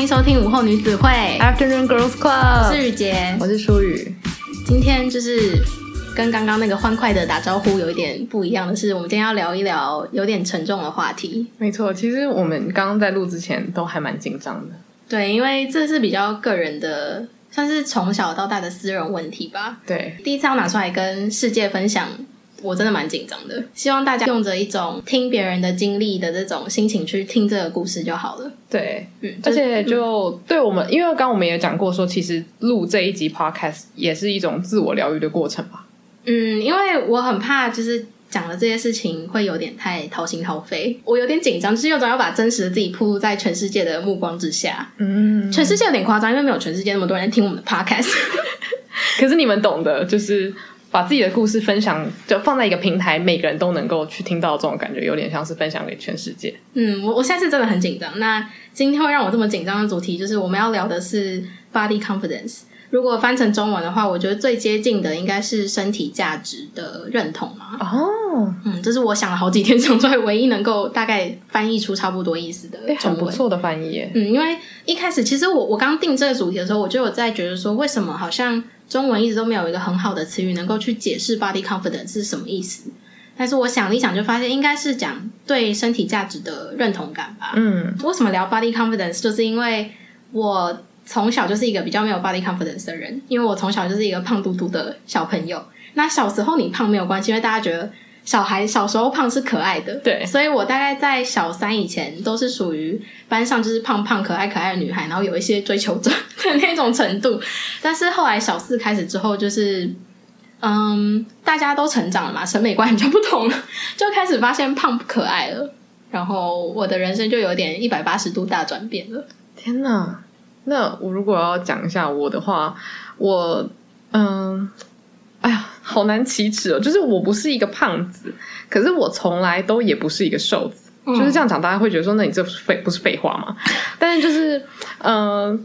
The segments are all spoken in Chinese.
欢迎收听午后女子会 Afternoon Girls Club，我是雨洁，我是舒雨。今天就是跟刚刚那个欢快的打招呼有一点不一样的是，我们今天要聊一聊有点沉重的话题。没错，其实我们刚刚在录之前都还蛮紧张的。对，因为这是比较个人的，算是从小到大的私人问题吧。对，第一次要拿出来跟世界分享。我真的蛮紧张的，希望大家用着一种听别人的经历的这种心情去听这个故事就好了。对，嗯，而且就对我们，嗯、因为刚刚我们也讲过说，其实录这一集 podcast 也是一种自我疗愈的过程吧。嗯，因为我很怕就是讲的这些事情会有点太掏心掏肺，我有点紧张，就是有种要把真实的自己铺露在全世界的目光之下。嗯，全世界有点夸张，因为没有全世界那么多人听我们的 podcast。可是你们懂的，就是。把自己的故事分享，就放在一个平台，每个人都能够去听到这种感觉，有点像是分享给全世界。嗯，我我现在是真的很紧张。那今天会让我这么紧张的主题，就是我们要聊的是 body confidence。如果翻成中文的话，我觉得最接近的应该是身体价值的认同嘛。哦，嗯，这是我想了好几天想出来唯一能够大概翻译出差不多意思的中文。欸，很不错的翻译耶。嗯，因为一开始其实我我刚定这个主题的时候，我就有在觉得说，为什么好像。中文一直都没有一个很好的词语能够去解释 body confidence 是什么意思，但是我想了一想，就发现应该是讲对身体价值的认同感吧。嗯，为什么聊 body confidence？就是因为我从小就是一个比较没有 body confidence 的人，因为我从小就是一个胖嘟嘟的小朋友。那小时候你胖没有关系，因为大家觉得。小孩小时候胖是可爱的，对，所以我大概在小三以前都是属于班上就是胖胖可爱可爱的女孩，然后有一些追求者 的那种程度。但是后来小四开始之后，就是嗯，大家都成长了嘛，审美观就不同了，就开始发现胖不可爱了。然后我的人生就有点一百八十度大转变了。天哪！那我如果要讲一下我的话，我嗯。哎呀，好难启齿哦！就是我不是一个胖子，可是我从来都也不是一个瘦子。嗯、就是这样讲，大家会觉得说，那你这不是废不是废话吗？但是就是，嗯、呃。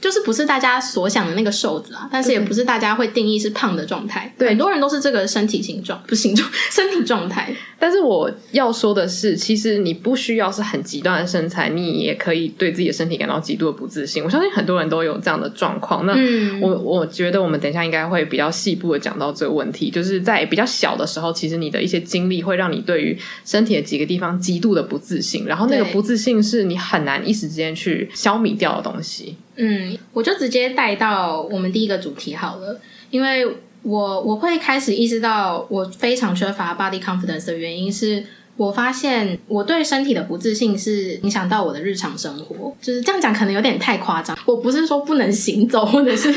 就是不是大家所想的那个瘦子啊，但是也不是大家会定义是胖的状态。对，很多人都是这个身体形状，不是形状，身体状态。但是我要说的是，其实你不需要是很极端的身材，你也可以对自己的身体感到极度的不自信。我相信很多人都有这样的状况。那我、嗯、我觉得我们等一下应该会比较细部的讲到这个问题，就是在比较小的时候，其实你的一些经历会让你对于身体的几个地方极度的不自信，然后那个不自信是你很难一时之间去消弭掉的东西。嗯，我就直接带到我们第一个主题好了，因为我我会开始意识到我非常缺乏 body confidence 的原因是，我发现我对身体的不自信是影响到我的日常生活，就是这样讲可能有点太夸张。我不是说不能行走，或者是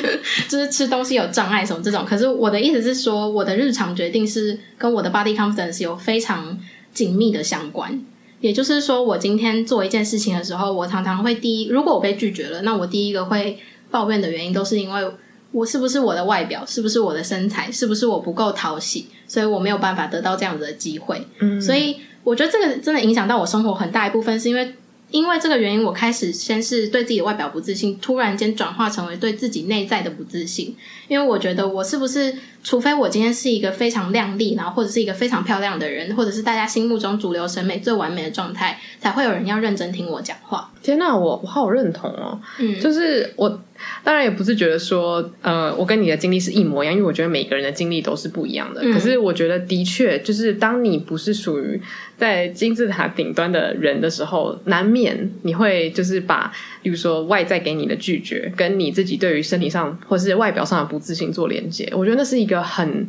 就是吃东西有障碍什么这种，可是我的意思是说，我的日常决定是跟我的 body confidence 有非常紧密的相关。也就是说，我今天做一件事情的时候，我常常会第一，如果我被拒绝了，那我第一个会抱怨的原因，都是因为我是不是我的外表，是不是我的身材，是不是我不够讨喜，所以我没有办法得到这样子的机会。嗯，所以我觉得这个真的影响到我生活很大一部分，是因为。因为这个原因，我开始先是对自己的外表不自信，突然间转化成为对自己内在的不自信。因为我觉得我是不是，除非我今天是一个非常靓丽，然后或者是一个非常漂亮的人，或者是大家心目中主流审美最完美的状态，才会有人要认真听我讲话。天哪，我我好认同哦。嗯，就是我。当然也不是觉得说，呃，我跟你的经历是一模一样，因为我觉得每个人的经历都是不一样的。嗯。可是我觉得，的确，就是当你不是属于在金字塔顶端的人的时候，难免你会就是把，比如说外在给你的拒绝，跟你自己对于身体上或是外表上的不自信做连接。我觉得那是一个很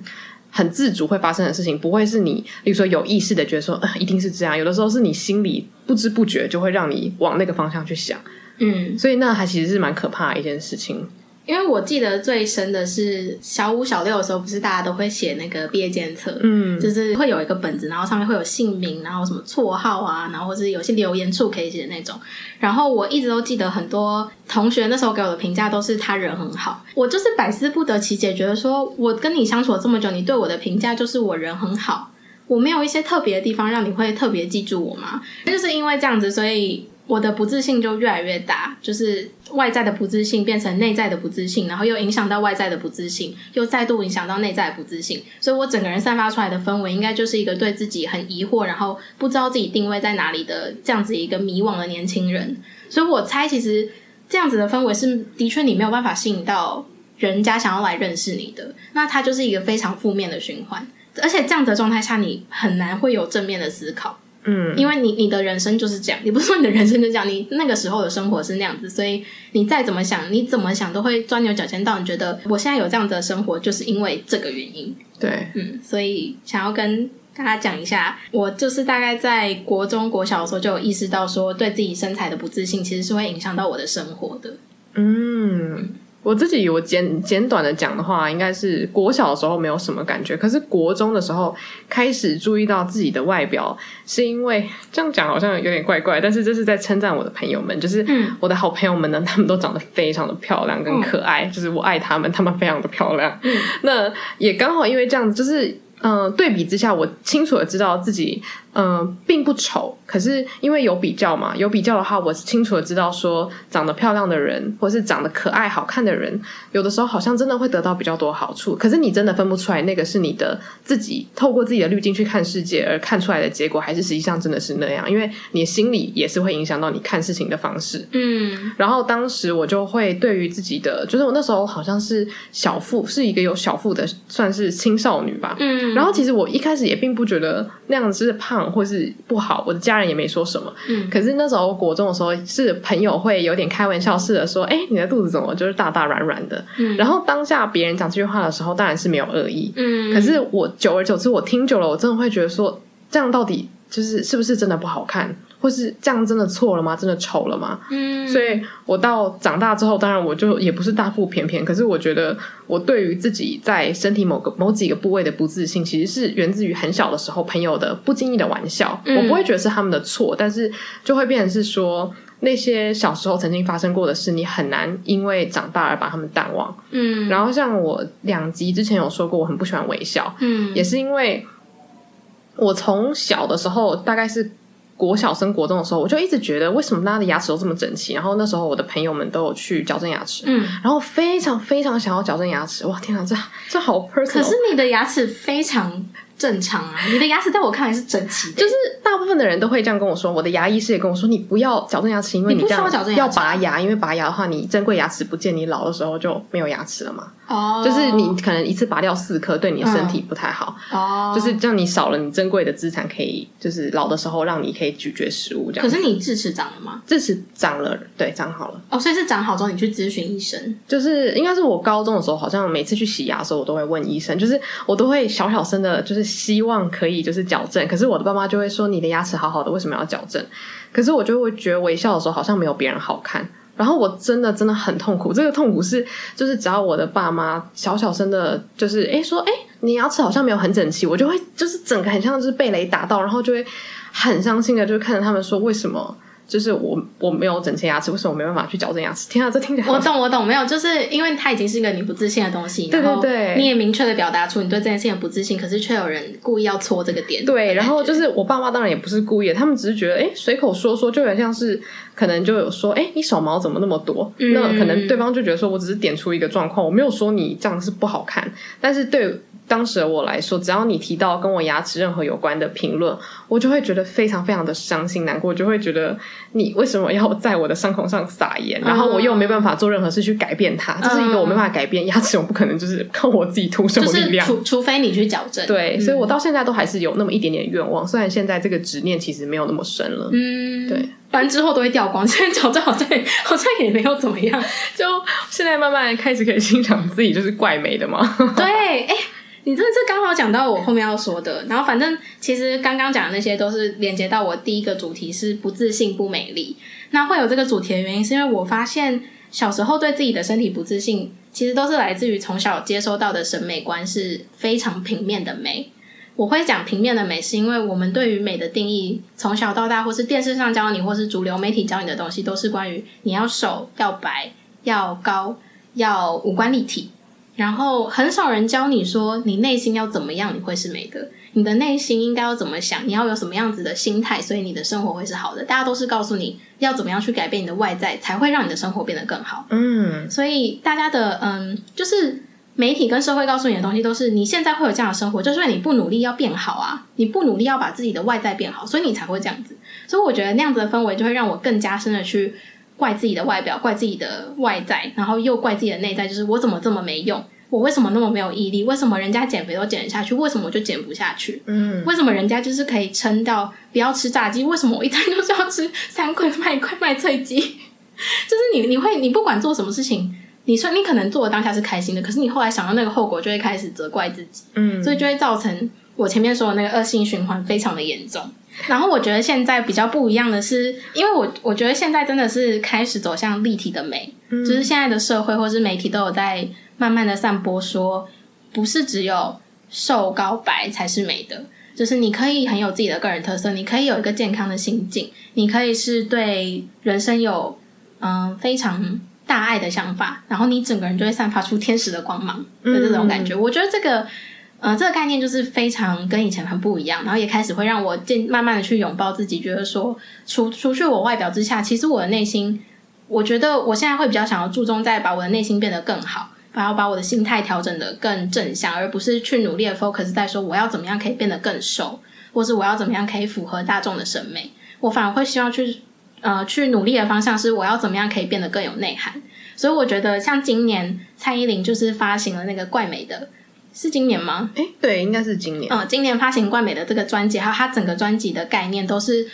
很自主会发生的事情，不会是你，比如说有意识的觉得说，呃，一定是这样。有的时候是你心里不知不觉就会让你往那个方向去想。嗯，所以那还其实是蛮可怕的一件事情。因为我记得最深的是小五、小六的时候，不是大家都会写那个毕业检测，嗯，就是会有一个本子，然后上面会有姓名，然后什么绰号啊，然后或是有些留言处可以写的那种。然后我一直都记得很多同学那时候给我的评价都是他人很好，我就是百思不得其解，觉得说我跟你相处了这么久，你对我的评价就是我人很好，我没有一些特别的地方让你会特别记住我吗？就是因为这样子，所以。我的不自信就越来越大，就是外在的不自信变成内在的不自信，然后又影响到外在的不自信，又再度影响到内在的不自信，所以我整个人散发出来的氛围，应该就是一个对自己很疑惑，然后不知道自己定位在哪里的这样子一个迷惘的年轻人。所以我猜，其实这样子的氛围是的确你没有办法吸引到人家想要来认识你的，那它就是一个非常负面的循环。而且这样子的状态下，你很难会有正面的思考。嗯，因为你你的人生就是这样，你不是说你的人生就这样，你那个时候的生活是那样子，所以你再怎么想，你怎么想都会钻牛角尖到你觉得我现在有这样的生活，就是因为这个原因。对，嗯，所以想要跟大家讲一下，我就是大概在国中国小的时候就有意识到，说对自己身材的不自信，其实是会影响到我的生活的。嗯。我自己我简简短的讲的话，应该是国小的时候没有什么感觉，可是国中的时候开始注意到自己的外表，是因为这样讲好像有点怪怪，但是这是在称赞我的朋友们，就是我的好朋友们呢，他们都长得非常的漂亮跟可爱，嗯、就是我爱他们，他们非常的漂亮。嗯、那也刚好因为这样子，就是嗯、呃，对比之下，我清楚的知道自己。嗯、呃，并不丑，可是因为有比较嘛，有比较的话，我是清楚的知道说，长得漂亮的人，或是长得可爱好看的人，有的时候好像真的会得到比较多好处。可是你真的分不出来，那个是你的自己透过自己的滤镜去看世界而看出来的结果，还是实际上真的是那样？因为你心里也是会影响到你看事情的方式。嗯，然后当时我就会对于自己的，就是我那时候好像是小腹，是一个有小腹的，算是青少女吧。嗯，然后其实我一开始也并不觉得那样子是胖。或是不好，我的家人也没说什么。嗯，可是那时候国中的时候，是朋友会有点开玩笑似的说：“哎、欸，你的肚子怎么就是大大软软的？”嗯，然后当下别人讲这句话的时候，当然是没有恶意。嗯，可是我久而久之，我听久了，我真的会觉得说，这样到底就是是不是真的不好看？或是这样真的错了吗？真的丑了吗？嗯，所以我到长大之后，当然我就也不是大腹便便，可是我觉得我对于自己在身体某个某几个部位的不自信，其实是源自于很小的时候朋友的不经意的玩笑。嗯，我不会觉得是他们的错，但是就会变成是说那些小时候曾经发生过的事，你很难因为长大而把他们淡忘。嗯，然后像我两集之前有说过，我很不喜欢微笑。嗯，也是因为我从小的时候大概是。国小升国中的时候，我就一直觉得为什么大家的牙齿都这么整齐？然后那时候我的朋友们都有去矫正牙齿，嗯，然后非常非常想要矫正牙齿。哇，天哪，这这好 personal。可是你的牙齿非常。正常啊，你的牙齿在我看来是整齐的。就是大部分的人都会这样跟我说，我的牙医师也跟我说，你不要矫正牙齿，因为你这样要拔牙，因为拔牙的话，你珍贵牙齿不见，你老的时候就没有牙齿了嘛。哦，就是你可能一次拔掉四颗，对你的身体不太好。哦，就是这样，你少了你珍贵的资产，可以就是老的时候让你可以咀嚼食物这样。可是你智齿长了吗？智齿长了，对，长好了。哦，所以是长好之后你去咨询医生？就是应该是我高中的时候，好像每次去洗牙的时候，我都会问医生，就是我都会小小声的，就是希望可以。就是矫正，可是我的爸妈就会说，你的牙齿好好的，为什么要矫正？可是我就会觉得微笑的时候好像没有别人好看，然后我真的真的很痛苦。这个痛苦是就是只要我的爸妈小小声的，就是诶说诶你牙齿好像没有很整齐，我就会就是整个很像是被雷打到，然后就会很伤心的就看着他们说为什么。就是我我没有整齐牙齿，为什么我没办法去矫正牙齿？天啊，这听起来我懂我懂，没有，就是因为它已经是一个你不自信的东西，对对对，你也明确的表达出你对这件事情的不自信，可是却有人故意要戳这个点。对，然后就是我爸妈当然也不是故意的，他们只是觉得哎，随口说说，就有点像是可能就有说哎，你手毛怎么那么多？嗯、那可能对方就觉得说我只是点出一个状况，我没有说你这样是不好看，但是对。当时的我来说，只要你提到跟我牙齿任何有关的评论，我就会觉得非常非常的伤心难过，就会觉得你为什么要在我的伤口上撒盐？然后我又没办法做任何事去改变它，这、嗯、是一个我没办法改变牙齿，我不可能就是靠我自己徒手力量，除除非你去矫正。对，嗯、所以我到现在都还是有那么一点点愿望，虽然现在这个执念其实没有那么深了。嗯，对，反正之后都会掉光，现在矫正好像好像也没有怎么样，就现在慢慢开始可以欣赏自己就是怪美的嘛。对，哎。你这这刚好讲到我后面要说的，然后反正其实刚刚讲的那些都是连接到我第一个主题是不自信不美丽。那会有这个主题的原因，是因为我发现小时候对自己的身体不自信，其实都是来自于从小接收到的审美观是非常平面的美。我会讲平面的美，是因为我们对于美的定义，从小到大，或是电视上教你，或是主流媒体教你的东西，都是关于你要瘦、要白、要高、要五官立体。然后很少人教你说，你内心要怎么样，你会是美的。你的内心应该要怎么想，你要有什么样子的心态，所以你的生活会是好的。大家都是告诉你要怎么样去改变你的外在，才会让你的生活变得更好。嗯，所以大家的嗯，就是媒体跟社会告诉你的东西，都是你现在会有这样的生活，就是你不努力要变好啊，你不努力要把自己的外在变好，所以你才会这样子。所以我觉得那样子的氛围就会让我更加深的去。怪自己的外表，怪自己的外在，然后又怪自己的内在，就是我怎么这么没用？我为什么那么没有毅力？为什么人家减肥都减得下去？为什么我就减不下去？嗯，为什么人家就是可以撑到不要吃炸鸡？为什么我一餐就是要吃三块麦块麦脆鸡？就是你你会你不管做什么事情，你说你可能做的当下是开心的，可是你后来想到那个后果，就会开始责怪自己。嗯，所以就会造成我前面说的那个恶性循环非常的严重。然后我觉得现在比较不一样的是，因为我我觉得现在真的是开始走向立体的美，嗯、就是现在的社会或是媒体都有在慢慢的散播说，不是只有瘦高白才是美的，就是你可以很有自己的个人特色，你可以有一个健康的心境，你可以是对人生有嗯非常大爱的想法，然后你整个人就会散发出天使的光芒的这种感觉。嗯、我觉得这个。呃，这个概念就是非常跟以前很不一样，然后也开始会让我渐慢慢的去拥抱自己，觉得说，除除去我外表之下，其实我的内心，我觉得我现在会比较想要注重在把我的内心变得更好，然后把我的心态调整的更正向，而不是去努力的 focus 在说我要怎么样可以变得更瘦，或是我要怎么样可以符合大众的审美，我反而会希望去呃去努力的方向是我要怎么样可以变得更有内涵，所以我觉得像今年蔡依林就是发行了那个怪美的。是今年吗？诶，对，应该是今年。嗯，今年发行冠美的这个专辑，还有它整个专辑的概念，都是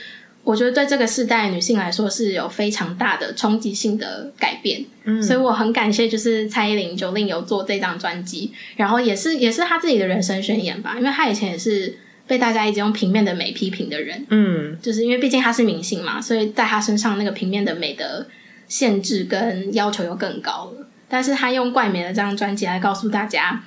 我觉得对这个世代女性来说是有非常大的冲击性的改变。嗯，所以我很感谢，就是蔡依林 Jolin 有做这张专辑，然后也是也是她自己的人生宣言吧，因为她以前也是被大家一直用平面的美批评的人。嗯，就是因为毕竟她是明星嘛，所以在她身上那个平面的美的限制跟要求又更高了。但是她用怪美的这张专辑来告诉大家。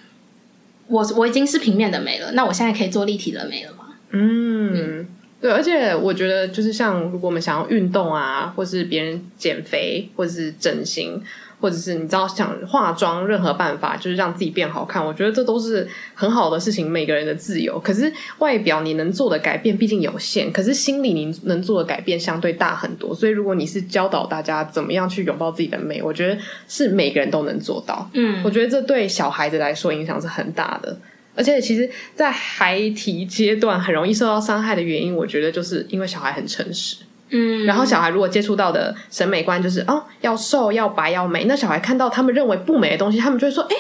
我我已经是平面的美了，那我现在可以做立体的美了吗？嗯，嗯对，而且我觉得就是像如果我们想要运动啊，或是别人减肥，或者是整形。或者是你知道想化妆，任何办法就是让自己变好看，我觉得这都是很好的事情，每个人的自由。可是外表你能做的改变毕竟有限，可是心里你能做的改变相对大很多。所以如果你是教导大家怎么样去拥抱自己的美，我觉得是每个人都能做到。嗯，我觉得这对小孩子来说影响是很大的。而且其实，在孩提阶段很容易受到伤害的原因，我觉得就是因为小孩很诚实。嗯，然后小孩如果接触到的审美观就是哦，要瘦、要白、要美，那小孩看到他们认为不美的东西，他们就会说：“哎，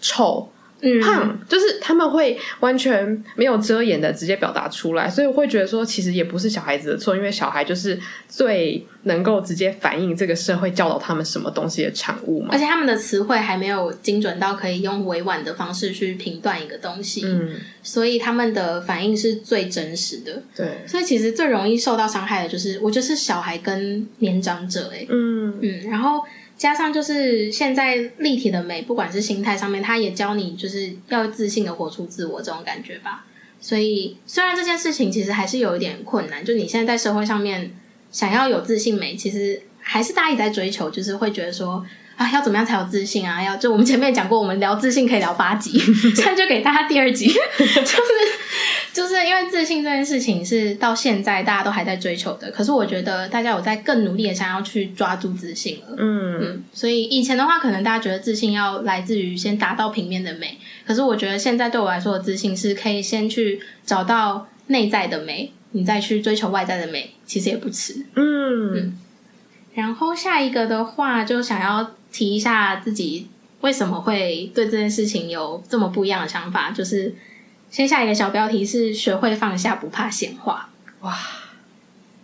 丑、胖。嗯”就是他们会完全没有遮掩的直接表达出来，所以我会觉得说，其实也不是小孩子的错，因为小孩就是最能够直接反映这个社会教导他们什么东西的产物嘛。而且他们的词汇还没有精准到可以用委婉的方式去评断一个东西，嗯，所以他们的反应是最真实的。对，所以其实最容易受到伤害的就是，我觉得是小孩跟年长者、欸，哎，嗯嗯，然后加上就是现在立体的美，不管是心态上面，他也教你就是要自信的活出自我这种感觉吧。所以虽然这件事情其实还是有一点困难，就你现在在社会上面。想要有自信美，其实还是大家一直在追求，就是会觉得说啊，要怎么样才有自信啊？要就我们前面讲过，我们聊自信可以聊八集，现在就给大家第二集，就是就是因为自信这件事情是到现在大家都还在追求的，可是我觉得大家有在更努力的想要去抓住自信了，嗯嗯，所以以前的话，可能大家觉得自信要来自于先达到平面的美，可是我觉得现在对我来说的自信是可以先去找到内在的美。你再去追求外在的美，其实也不迟。嗯嗯。然后下一个的话，就想要提一下自己为什么会对这件事情有这么不一样的想法，就是先下一个小标题是“学会放下，不怕闲话”。哇，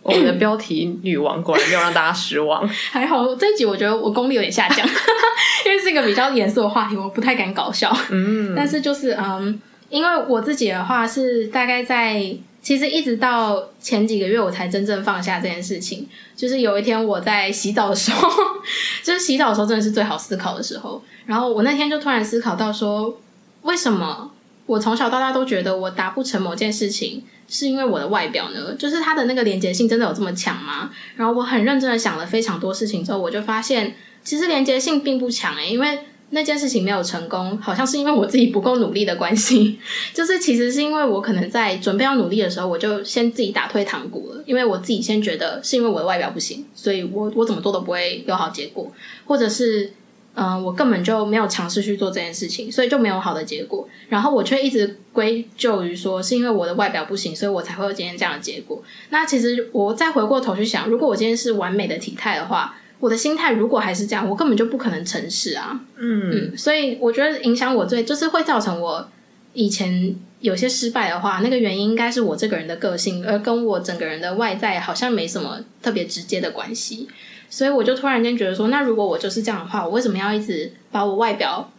我们的 标题女王果然没有让大家失望。还好这一集我觉得我功力有点下降，因为是一个比较严肃的话题，我不太敢搞笑。嗯，但是就是嗯，因为我自己的话是大概在。其实一直到前几个月，我才真正放下这件事情。就是有一天我在洗澡的时候，就是洗澡的时候真的是最好思考的时候。然后我那天就突然思考到说，为什么我从小到大都觉得我达不成某件事情，是因为我的外表呢？就是它的那个连结性真的有这么强吗？然后我很认真的想了非常多事情之后，我就发现其实连结性并不强诶、因为。那件事情没有成功，好像是因为我自己不够努力的关系。就是其实是因为我可能在准备要努力的时候，我就先自己打退堂鼓了。因为我自己先觉得是因为我的外表不行，所以我我怎么做都不会有好结果，或者是嗯、我根本就没有尝试去做这件事情，所以就没有好的结果。然后我却一直归咎于说是因为我的外表不行，所以我才会有今天这样的结果。那其实我再回过头去想，如果我今天是完美的体态的话。我的心态如果还是这样，我根本就不可能成事啊。嗯嗯，所以我觉得影响我最就是会造成我以前有些失败的话，那个原因应该是我这个人的个性，而跟我整个人的外在好像没什么特别直接的关系。所以我就突然间觉得说，那如果我就是这样的话，我为什么要一直把我外表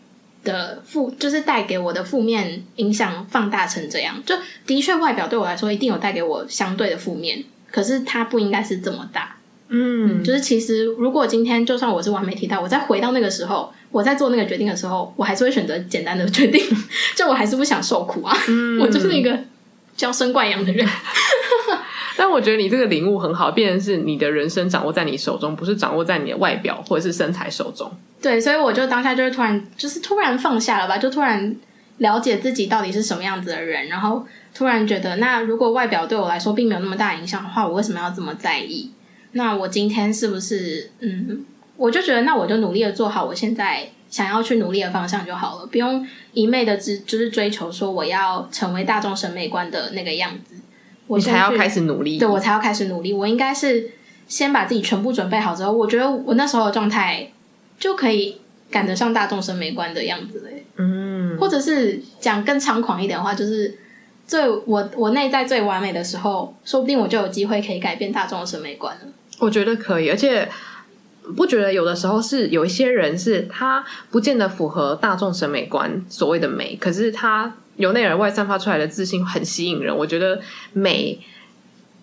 的负，就是带给我的负面影响放大成这样？就的确，外表对我来说一定有带给我相对的负面，可是它不应该是这么大。嗯，就是其实，如果今天就算我是完美体态，我再回到那个时候，我在做那个决定的时候，我还是会选择简单的决定，就我还是不想受苦啊。嗯，我就是一个娇生惯养的人。但我觉得你这个领悟很好，变成是你的人生掌握在你手中，不是掌握在你的外表或者是身材手中。对，所以我就当下就是突然，就是突然放下了吧，就突然了解自己到底是什么样子的人，然后突然觉得，那如果外表对我来说并没有那么大影响的话，我为什么要这么在意？那我今天是不是嗯，我就觉得那我就努力的做好我现在想要去努力的方向就好了，不用一昧的只就是追求说我要成为大众审美观的那个样子，我才要开始努力。对，我才要开始努力。我应该是先把自己全部准备好之后，我觉得我那时候的状态就可以赶得上大众审美观的样子嘞。嗯，或者是讲更猖狂一点的话，就是。最我我内在最完美的时候，说不定我就有机会可以改变大众的审美观了。我觉得可以，而且不觉得有的时候是有一些人是他不见得符合大众审美观所谓的美，可是他由内而外散发出来的自信很吸引人。我觉得美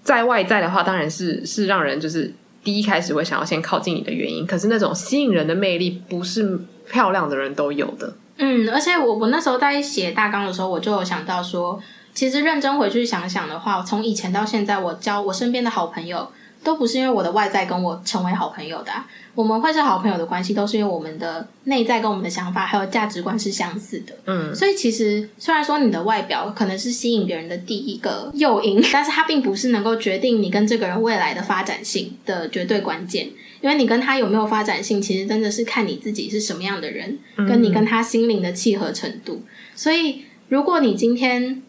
在外在的话，当然是 是让人就是第一开始会想要先靠近你的原因。可是那种吸引人的魅力，不是漂亮的人都有的。嗯，而且我我那时候在写大纲的时候，我就有想到说。其实认真回去想想的话，从以前到现在，我交我身边的好朋友，都不是因为我的外在跟我成为好朋友的啊。我们会是好朋友的关系，都是因为我们的内在跟我们的想法还有价值观是相似的。嗯，所以其实虽然说你的外表可能是吸引别人的第一个诱因，但是它并不是能够决定你跟这个人未来的发展性的绝对关键。因为你跟他有没有发展性，其实真的是看你自己是什么样的人，跟你跟他心灵的契合程度。所以如果你今天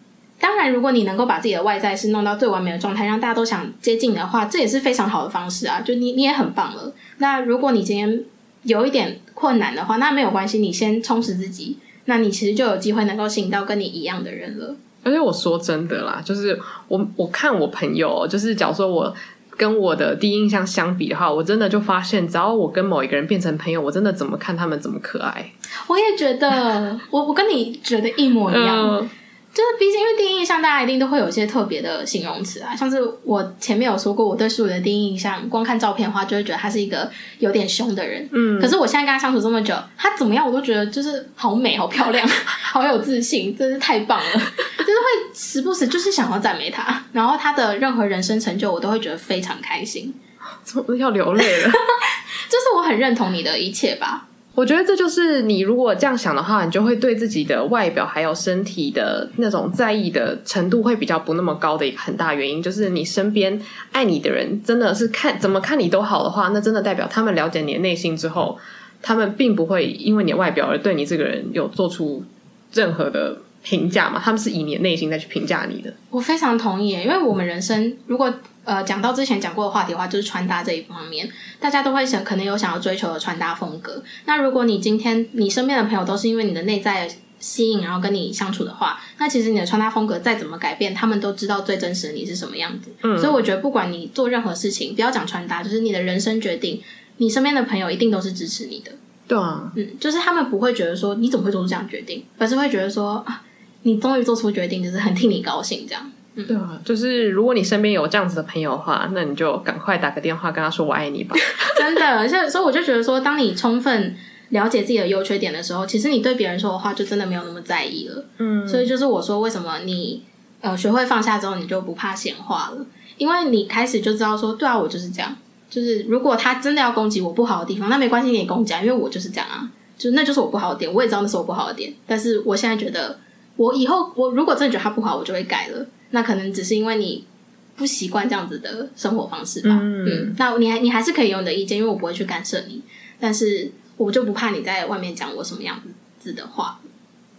当然，如果你能够把自己的外在是弄到最完美的状态，让大家都想接近的话，这也是非常好的方式啊！就你，你也很棒了。那如果你今天有一点困难的话，那没有关系，你先充实自己，那你其实就有机会能够吸引到跟你一样的人了。而且我说真的啦，就是我我看我朋友，就是假如说我跟我的第一印象相比的话，我真的就发现，只要我跟某一个人变成朋友，我真的怎么看他们怎么可爱。我也觉得，我我跟你觉得一模一样。呃就是毕竟，因为第一印象，大家一定都会有一些特别的形容词啊。像是我前面有说过，我对书的第一印象，光看照片的话，就会觉得他是一个有点凶的人。嗯。可是我现在跟他相处这么久，他怎么样，我都觉得就是好美、好漂亮、好有自信，真是太棒了。就是会时不时就是想要赞美他，然后他的任何人生成就，我都会觉得非常开心。怎么要流泪了？就是我很认同你的一切吧。我觉得这就是你如果这样想的话，你就会对自己的外表还有身体的那种在意的程度会比较不那么高的一个很大原因，就是你身边爱你的人真的是看怎么看你都好的话，那真的代表他们了解你的内心之后，他们并不会因为你的外表而对你这个人有做出任何的评价嘛，他们是以你的内心再去评价你的。我非常同意，因为我们人生如果。呃，讲到之前讲过的话题的话，就是穿搭这一方面，大家都会想，可能有想要追求的穿搭风格。那如果你今天你身边的朋友都是因为你的内在吸引，然后跟你相处的话，那其实你的穿搭风格再怎么改变，他们都知道最真实的你是什么样子。嗯，所以我觉得不管你做任何事情，不要讲穿搭，就是你的人生决定，你身边的朋友一定都是支持你的。对啊，嗯，就是他们不会觉得说你怎么会做出这样决定，而是会觉得说啊，你终于做出决定，就是很替你高兴这样。对啊，就是如果你身边有这样子的朋友的话，那你就赶快打个电话跟他说“我爱你”吧。真的，所以所以我就觉得说，当你充分了解自己的优缺点的时候，其实你对别人说的话就真的没有那么在意了。嗯，所以就是我说，为什么你呃学会放下之后，你就不怕闲话了？因为你开始就知道说，对啊，我就是这样。就是如果他真的要攻击我不好的地方，那没关系，你也攻击啊，因为我就是这样啊。就那就是我不好的点，我也知道那是我不好的点。但是我现在觉得，我以后我如果真的觉得他不好，我就会改了。那可能只是因为你不习惯这样子的生活方式吧。嗯，嗯，那你还你还是可以有你的意见，因为我不会去干涉你。但是我就不怕你在外面讲我什么样子的话。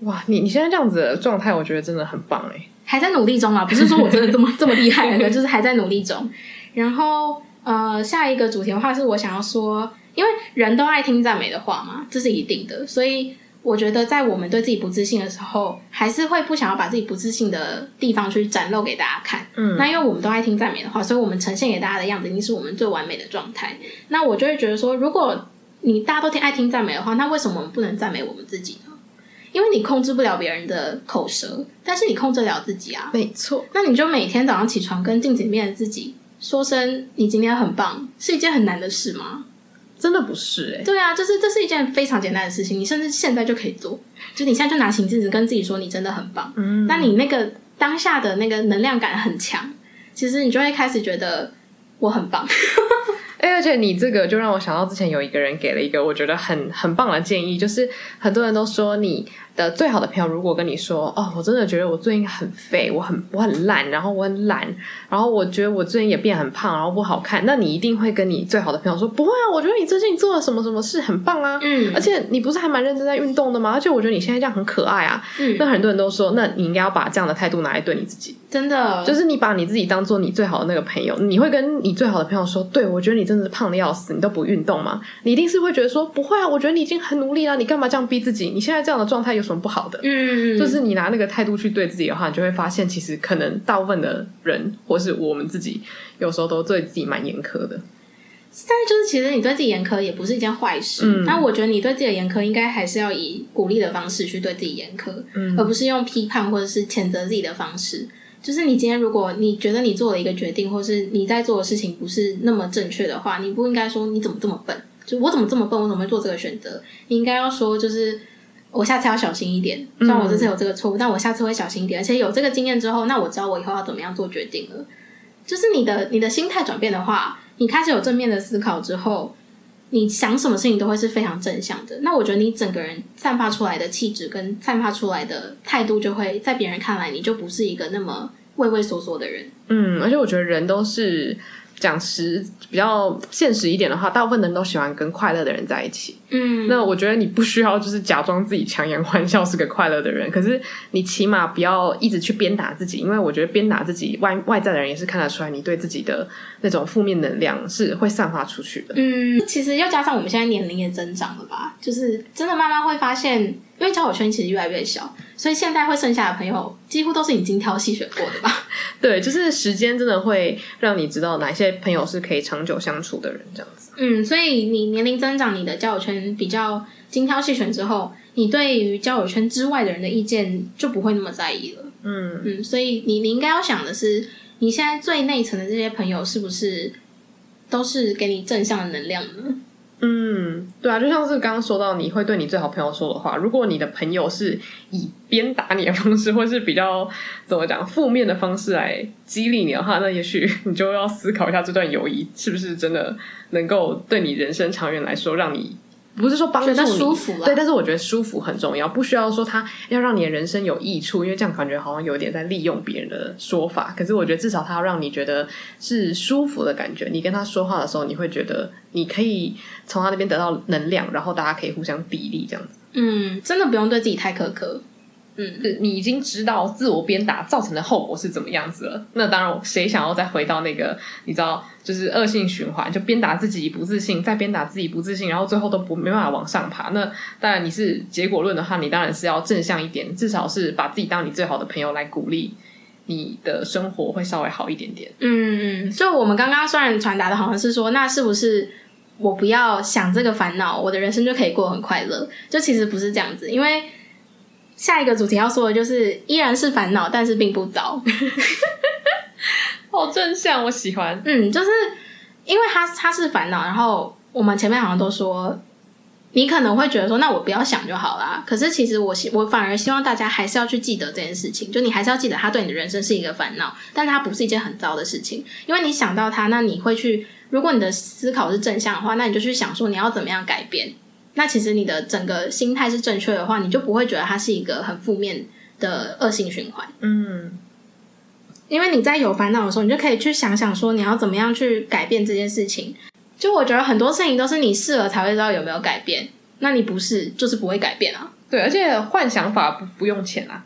哇，你你现在这样子的状态，我觉得真的很棒哎。还在努力中啊，不是说我真的这么 这么厉害的，就是还在努力中。然后呃，下一个主题的话是我想要说，因为人都爱听赞美的话嘛，这是一定的。所以我觉得，在我们对自己不自信的时候，还是会不想要把自己不自信的地方去展露给大家看。嗯，那因为我们都爱听赞美的话，所以我们呈现给大家的样子，一定是我们最完美的状态。那我就会觉得说，如果你大家都听爱听赞美的话，那为什么我们不能赞美我们自己呢？因为你控制不了别人的口舌，但是你控制了自己啊。没错，那你就每天早上起床跟镜子里面的自己说声“你今天很棒”，是一件很难的事吗？真的不是哎、欸。对啊，就是这是一件非常简单的事情，你甚至现在就可以做。就你现在就拿行镜子跟自己说：“你真的很棒。”嗯，那你那个当下的那个能量感很强，其实你就会开始觉得我很棒。哎，而且你这个就让我想到之前有一个人给了一个我觉得很很棒的建议，就是很多人都说你。的最好的朋友，如果跟你说：“哦，我真的觉得我最近很肥，我很我很懒，然后我很懒，然后我觉得我最近也变很胖，然后不好看。”那你一定会跟你最好的朋友说：“不会啊，我觉得你最近做了什么什么事很棒啊，嗯，而且你不是还蛮认真在运动的吗？而且我觉得你现在这样很可爱啊。”嗯，那很多人都说：“那你应该要把这样的态度拿来对你自己，真的，就是你把你自己当做你最好的那个朋友，你会跟你最好的朋友说：‘对，我觉得你真的是胖的要死，你都不运动吗？’你一定是会觉得说：‘不会啊，我觉得你已经很努力了，你干嘛这样逼自己？你现在这样的状态有什么不好的？’嗯。嗯，就是你拿那个态度去对自己的话，你就会发现，其实可能大部分的人，或是我们自己，有时候都对自己蛮严苛的。但是，就是其实你对自己严苛也不是一件坏事。嗯，但我觉得你对自己的严苛，应该还是要以鼓励的方式去对自己严苛，嗯，而不是用批判或者是谴责自己的方式。就是你今天如果你觉得你做了一个决定，或是你在做的事情不是那么正确的话，你不应该说你怎么这么笨，就我怎么这么笨，我怎么会做这个选择？你应该要说就是。我下次要小心一点，虽然我这次有这个错误，嗯，但我下次会小心一点。而且有这个经验之后，那我知道我以后要怎么样做决定了。就是你的你的心态转变的话，你开始有正面的思考之后，你想什么事情都会是非常正向的。那我觉得你整个人散发出来的气质跟散发出来的态度，就会在别人看来，你就不是一个那么畏畏缩缩的人。嗯，而且我觉得人都是。讲实比较现实一点的话，大部分人都喜欢跟快乐的人在一起。嗯，那我觉得你不需要就是假装自己强颜欢笑是个快乐的人，可是你起码不要一直去鞭打自己，因为我觉得鞭打自己外外在的人也是看得出来你对自己的那种负面能量是会散发出去的。嗯，其实又加上我们现在年龄也增长了吧，就是真的慢慢会发现，因为交友圈其实越来越小。所以现在会剩下的朋友，几乎都是你精挑细选过的吧？对，就是时间真的会让你知道哪些朋友是可以长久相处的人，这样子。嗯，所以你年龄增长，你的交友圈比较精挑细选之后，你对于交友圈之外的人的意见就不会那么在意了。嗯嗯，所以你你应该要想的是，你现在最内层的这些朋友是不是都是给你正向的能量呢？嗯，对啊，就像是刚刚说到，你会对你最好朋友说的话。如果你的朋友是以鞭打你的方式，或是比较怎么讲负面的方式来激励你的话，那也许你就要思考一下，这段友谊是不是真的能够对你人生长远来说让你。不是说帮助你舒服，对，但是我觉得舒服很重要，不需要说他要让你的人生有益处，因为这样感觉好像有点在利用别人的说法。可是我觉得至少他要让你觉得是舒服的感觉，你跟他说话的时候，你会觉得你可以从他那边得到能量，然后大家可以互相砥砺这样子。嗯，真的不用对自己太苛刻。嗯，你已经知道自我鞭打造成的后果是怎么样子了。那当然，谁想要再回到那个你知道，就是恶性循环，就鞭打自己不自信，再鞭打自己不自信，然后最后都不没办法往上爬。那当然，你是结果论的话，你当然是要正向一点，至少是把自己当你最好的朋友来鼓励你的生活会稍微好一点点。嗯嗯，就我们刚刚虽然传达的好像是说，那是不是我不要想这个烦恼，我的人生就可以过很快乐？就其实不是这样子，因为。下一个主题要说的就是，依然是烦恼，但是并不糟。好 正向，我喜欢。嗯，就是因为他他是烦恼，然后我们前面好像都说，你可能会觉得说，那我不要想就好啦。可是其实我希我反而希望大家还是要去记得这件事情，就你还是要记得它对你的人生是一个烦恼，但它不是一件很糟的事情。因为你想到它，那你会去，如果你的思考是正向的话，那你就去想说你要怎么样改变。那其实你的整个心态是正确的话，你就不会觉得它是一个很负面的恶性循环。嗯，因为你在有烦恼的时候，你就可以去想想说你要怎么样去改变这件事情。就我觉得很多事情都是你试了才会知道有没有改变，那你不试就是不会改变啊。对，而且换想法不不用钱啊。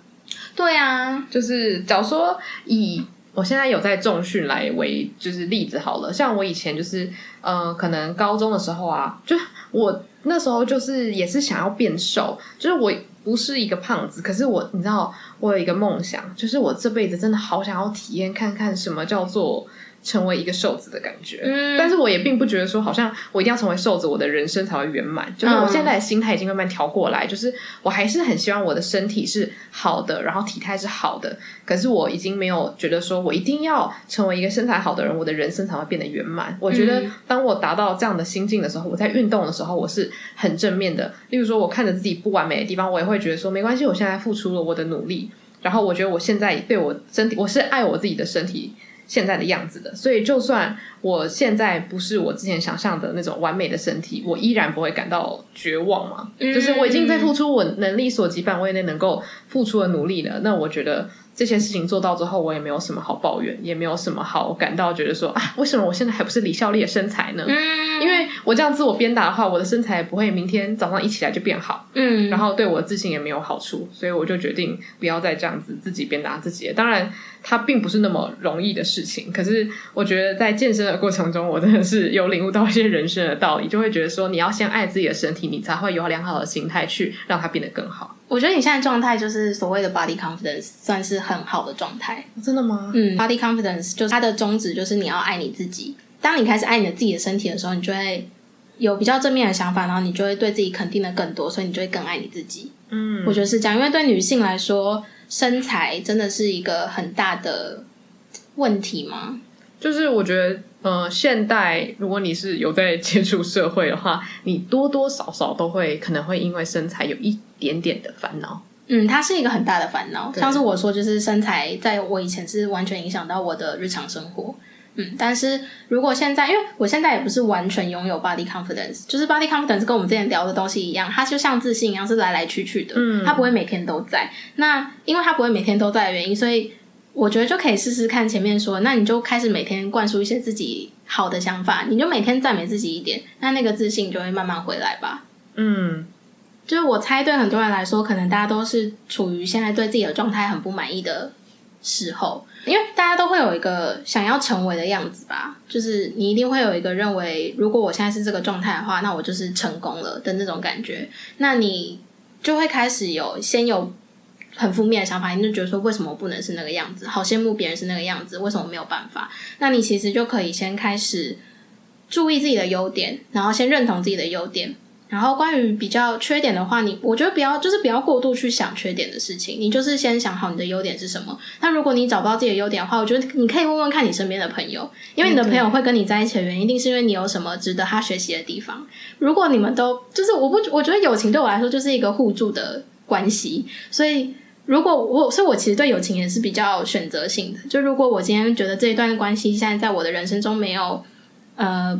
对啊，就是假如说以我现在有在重训来为就是例子好了，像我以前就是呃，可能高中的时候啊，就我那时候就是也是想要变瘦，就是我不是一个胖子，可是我你知道我有一个梦想，就是我这辈子真的好想要体验看看什么叫做。成为一个瘦子的感觉，嗯，但是我也并不觉得说，好像我一定要成为瘦子，我的人生才会圆满。就是我现在的心态已经慢慢调过来，就是我还是很希望我的身体是好的，然后体态是好的。可是我已经没有觉得说我一定要成为一个身材好的人，我的人生才会变得圆满。我觉得当我达到这样的心境的时候，我在运动的时候，我是很正面的。例如说，我看着自己不完美的地方，我也会觉得说没关系，我现在付出了我的努力，然后我觉得我现在对我身体，我是爱我自己的身体。现在的样子的，所以就算我现在不是我之前想象的那种完美的身体，我依然不会感到绝望嘛。就是我已经在付出我能力所及范围内能够付出的努力了，那我觉得。这些事情做到之后，我也没有什么好抱怨，也没有什么好感到觉得说啊，为什么我现在还不是李孝利的身材呢？嗯，因为我这样自我鞭打的话，我的身材也不会明天早上一起来就变好。嗯，然后对我的自信也没有好处，所以我就决定不要再这样子自己鞭打自己。当然，它并不是那么容易的事情，可是我觉得在健身的过程中，我真的是有领悟到一些人生的道理，就会觉得说，你要先爱自己的身体，你才会有良好的心态去让它变得更好。我觉得你现在状态就是所谓的 body confidence，算是很好的状态。真的吗？嗯，body confidence 就是它的宗旨，就是你要爱你自己。当你开始爱你的自己的身体的时候，你就会有比较正面的想法，然后你就会对自己肯定的更多，所以你就会更爱你自己。嗯，我觉得是这样，因为对女性来说，身材真的是一个很大的问题吗？就是我觉得。呃，现代如果你是有在接触社会的话，你多多少少都会可能会因为身材有一点点的烦恼。嗯，它是一个很大的烦恼。像是我说，就是身材在我以前是完全影响到我的日常生活。嗯，但是如果现在，因为我现在也不是完全拥有 body confidence，就是 body confidence 跟我们之前聊的东西一样，它就像自信一样是来来去去的。嗯，它不会每天都在。那因为它不会每天都在的原因，所以。我觉得就可以试试看前面说，那你就开始每天灌输一些自己好的想法，你就每天赞美自己一点，那那个自信就会慢慢回来吧。嗯，就是我猜对很多人来说，可能大家都是处于现在对自己的状态很不满意的时候，因为大家都会有一个想要成为的样子吧，就是你一定会有一个认为，如果我现在是这个状态的话，那我就是成功了的那种感觉，那你就会开始有先有。很负面的想法，你就觉得说，为什么我不能是那个样子？好羡慕别人是那个样子，为什么没有办法？那你其实就可以先开始注意自己的优点，然后先认同自己的优点。然后关于比较缺点的话，你我觉得不要就是不要过度去想缺点的事情，你就是先想好你的优点是什么。那如果你找不到自己的优点的话，我觉得你可以问问看你身边的朋友，因为你的朋友会跟你在一起的原因，一定是因为你有什么值得他学习的地方。如果你们都就是我不我觉得友情对我来说就是一个互助的关系，所以。如果我，所以我其实对友情也是比较选择性的。就如果我今天觉得这一段关系现在在我的人生中没有呃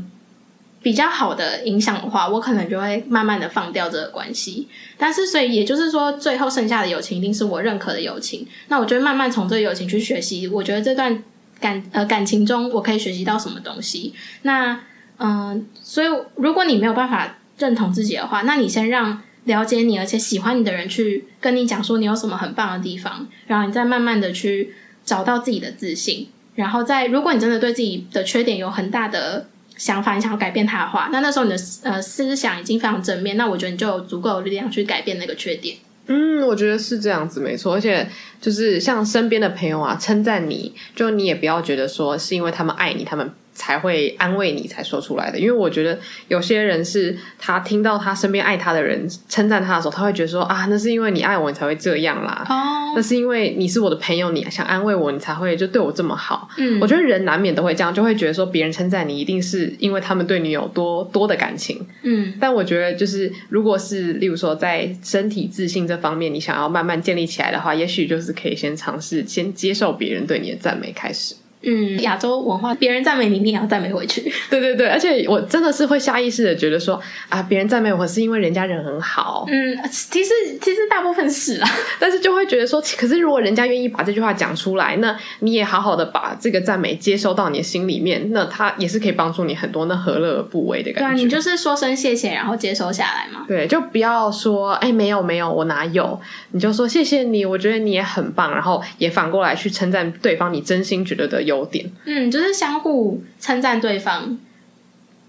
比较好的影响的话，我可能就会慢慢的放掉这个关系。但是，所以也就是说，最后剩下的友情一定是我认可的友情。那我就会慢慢从这友情去学习。我觉得这段感呃感情中，我可以学习到什么东西。那嗯、所以如果你没有办法认同自己的话，那你先让。了解你，而且喜欢你的人去跟你讲说你有什么很棒的地方，然后你再慢慢的去找到自己的自信，然后再如果你真的对自己的缺点有很大的想法，你想要改变它的话，那那时候你的呃思想已经非常正面，那我觉得你就有足够的力量去改变那个缺点。嗯，我觉得是这样子，没错。而且就是像身边的朋友啊，称赞你，就你也不要觉得说是因为他们爱你，他们。才会安慰你才说出来的，因为我觉得有些人是他听到他身边爱他的人称赞他的时候，他会觉得说啊，那是因为你爱我，你才会这样啦。哦，那是因为你是我的朋友，你想安慰我，你才会就对我这么好。嗯，我觉得人难免都会这样，就会觉得说别人称赞你，一定是因为他们对你有多多的感情。嗯，但我觉得就是如果是例如说在身体自信这方面，你想要慢慢建立起来的话，也许就是可以先尝试先接受别人对你的赞美开始。嗯，亚洲文化，别人赞美你，你也要赞美回去。对对对，而且我真的是会下意识的觉得说啊，别人赞美我是因为人家人很好。嗯，其实其实大部分是啊，但是就会觉得说，可是如果人家愿意把这句话讲出来，那你也好好的把这个赞美接收到你的心里面，那他也是可以帮助你很多，那何乐而不为的感觉。对啊，你就是说声谢谢，然后接收下来嘛。对，就不要说哎，没有没有，我哪有？你就说谢谢你，我觉得你也很棒，然后也反过来去称赞对方，你真心觉得的优点。嗯。就是相互称赞对方，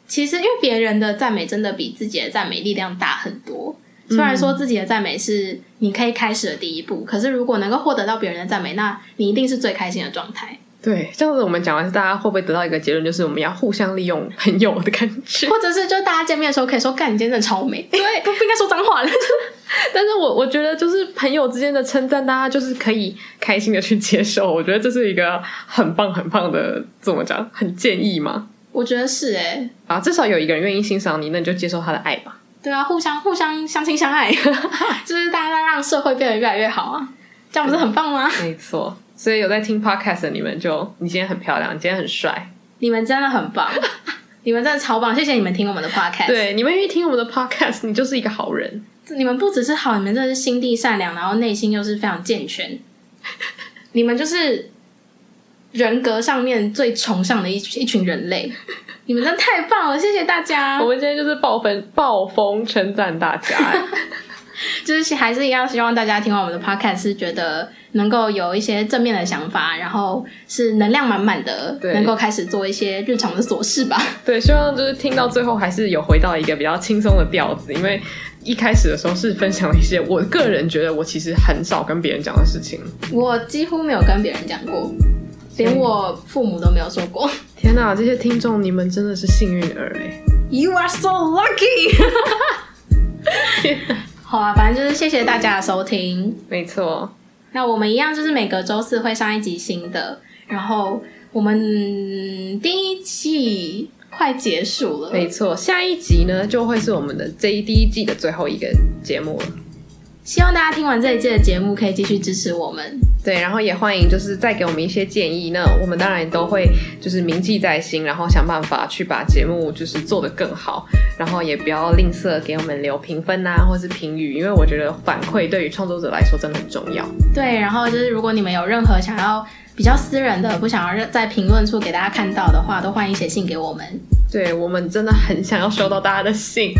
其实因为别人的赞美真的比自己的赞美力量大很多。虽然说自己的赞美是你可以开始的第一步，可是如果能够获得到别人的赞美，那你一定是最开心的状态。对，这样子我们讲完，大家会不会得到一个结论，就是我们要互相利用朋友的感觉，或者是就大家见面的时候可以说：“干，你今天真的超美。”对，不不应该说脏话了。但是我我觉得，就是朋友之间的称赞，大家就是可以开心的去接受。我觉得这是一个很棒很棒的，怎么讲？很建议吗？我觉得是哎、欸。啊，至少有一个人愿意欣赏你，那你就接受他的爱吧。对啊，互相互相相亲相爱，就是大家让社会变得越来越好啊，这样不是很棒吗？没错。所以有在听 podcast 的你们就，你今天很漂亮，你今天很帅，你们真的很棒，你们真的超棒，谢谢你们听我们的 podcast。对，你们愿意听我们的 podcast，你就是一个好人。你们不只是好，你们真的是心地善良，然后内心又是非常健全。你们就是人格上面最崇尚的一一群人类。你们真的太棒了，谢谢大家。我们今天就是暴风暴风称赞大家，就是还是一样，希望大家听完我们的 podcast 是觉得。能够有一些正面的想法，然后是能量满满的，能够开始做一些日常的琐事吧。对，希望就是听到最后还是有回到一个比较轻松的调子，因为一开始的时候是分享了一些我个人觉得我其实很少跟别人讲的事情，我几乎没有跟别人讲过，连我父母都没有说过。天哪，这些听众你们真的是幸运儿哎！You are so lucky。好啊，反正就是谢谢大家的收听，没错。那我们一样，就是每个周四会上一集新的。然后我们第一季快结束了，没错，下一集呢就会是我们的这一第一季的最后一个节目了。希望大家听完这一季的节目，可以继续支持我们。对，然后也欢迎就是再给我们一些建议，那我们当然都会就是铭记在心，然后想办法去把节目就是做得更好，然后也不要吝啬给我们留评分啊，或是评语，因为我觉得反馈对于创作者来说真的很重要。对，然后就是如果你们有任何想要比较私人的，不想要在评论处给大家看到的话，都欢迎写信给我们。对，我们真的很想要收到大家的信。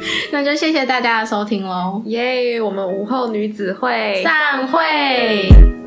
那就谢谢大家的收听喽，耶我们午后女子会散会。